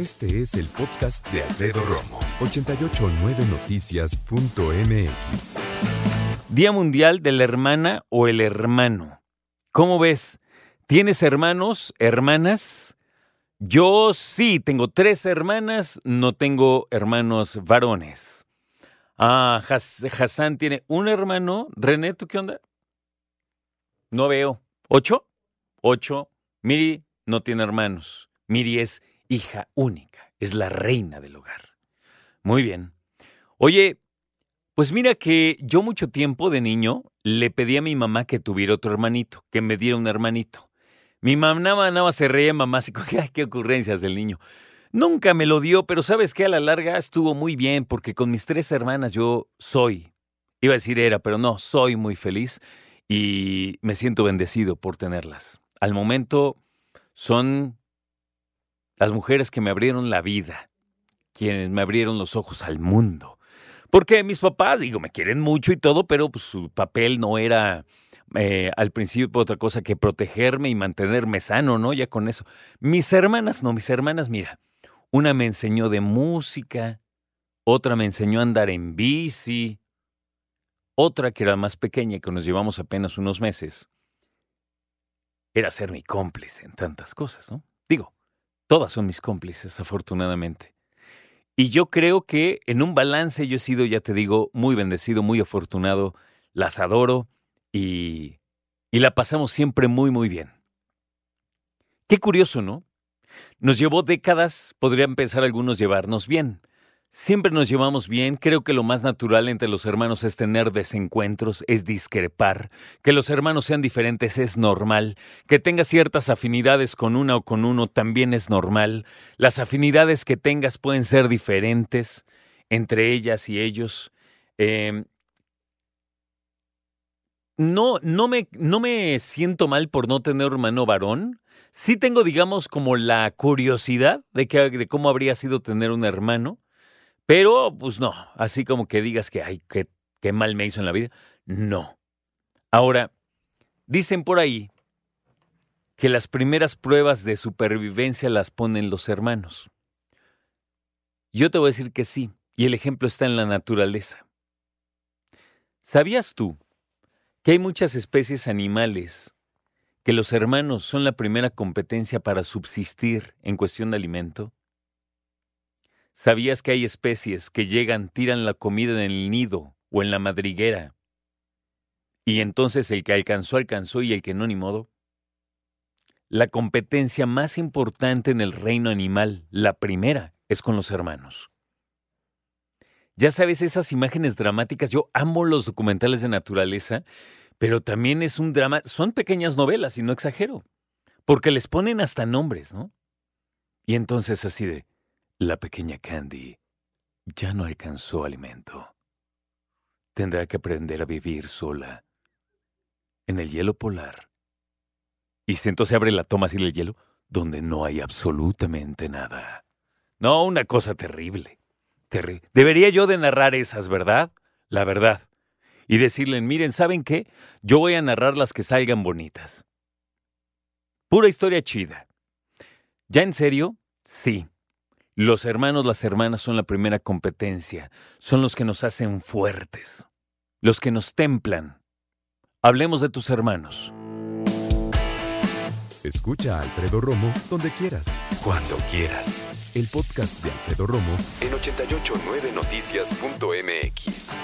Este es el podcast de Alfredo Romo, 889noticias.mx. Día Mundial de la Hermana o el Hermano. ¿Cómo ves? ¿Tienes hermanos, hermanas? Yo sí, tengo tres hermanas, no tengo hermanos varones. Ah, Hassan tiene un hermano. René, ¿tú qué onda? No veo. ¿Ocho? Ocho. Miri no tiene hermanos. Miri es hija única, es la reina del hogar. Muy bien. Oye, pues mira que yo mucho tiempo de niño le pedí a mi mamá que tuviera otro hermanito, que me diera un hermanito. Mi mamá nada se reía mamá así con qué ocurrencias del niño. Nunca me lo dio, pero sabes que a la larga estuvo muy bien porque con mis tres hermanas yo soy, iba a decir era, pero no, soy muy feliz y me siento bendecido por tenerlas. Al momento son las mujeres que me abrieron la vida, quienes me abrieron los ojos al mundo. Porque mis papás, digo, me quieren mucho y todo, pero pues, su papel no era eh, al principio otra cosa que protegerme y mantenerme sano, ¿no? Ya con eso. Mis hermanas, no, mis hermanas, mira, una me enseñó de música, otra me enseñó a andar en bici, otra que era más pequeña que nos llevamos apenas unos meses, era ser mi cómplice en tantas cosas, ¿no? Digo, Todas son mis cómplices, afortunadamente. Y yo creo que en un balance yo he sido, ya te digo, muy bendecido, muy afortunado, las adoro y, y la pasamos siempre muy, muy bien. Qué curioso, ¿no? Nos llevó décadas, podrían pensar algunos llevarnos bien, Siempre nos llevamos bien, creo que lo más natural entre los hermanos es tener desencuentros, es discrepar, que los hermanos sean diferentes es normal, que tengas ciertas afinidades con una o con uno también es normal, las afinidades que tengas pueden ser diferentes entre ellas y ellos. Em, no, no, me, no me siento mal por no tener hermano varón, sí tengo, digamos, como la curiosidad de, que, de cómo habría sido tener un hermano. Pero, pues no, así como que digas que, ay, qué, qué mal me hizo en la vida. No. Ahora, dicen por ahí que las primeras pruebas de supervivencia las ponen los hermanos. Yo te voy a decir que sí, y el ejemplo está en la naturaleza. ¿Sabías tú que hay muchas especies animales que los hermanos son la primera competencia para subsistir en cuestión de alimento? ¿Sabías que hay especies que llegan, tiran la comida en el nido o en la madriguera? Y entonces el que alcanzó, alcanzó y el que no, ni modo. La competencia más importante en el reino animal, la primera, es con los hermanos. Ya sabes, esas imágenes dramáticas, yo amo los documentales de naturaleza, pero también es un drama, son pequeñas novelas y no exagero, porque les ponen hasta nombres, ¿no? Y entonces así de, la pequeña Candy ya no alcanzó alimento. Tendrá que aprender a vivir sola en el hielo polar. Y si entonces abre la toma así del hielo, donde no hay absolutamente nada. No, una cosa terrible. Debería yo de narrar esas, ¿verdad? La verdad. Y decirle, miren, ¿saben qué? Yo voy a narrar las que salgan bonitas. Pura historia chida. ¿Ya en serio? Sí. Los hermanos, las hermanas son la primera competencia, son los que nos hacen fuertes, los que nos templan. Hablemos de tus hermanos. Escucha a Alfredo Romo donde quieras, cuando quieras. El podcast de Alfredo Romo en 889noticias.mx.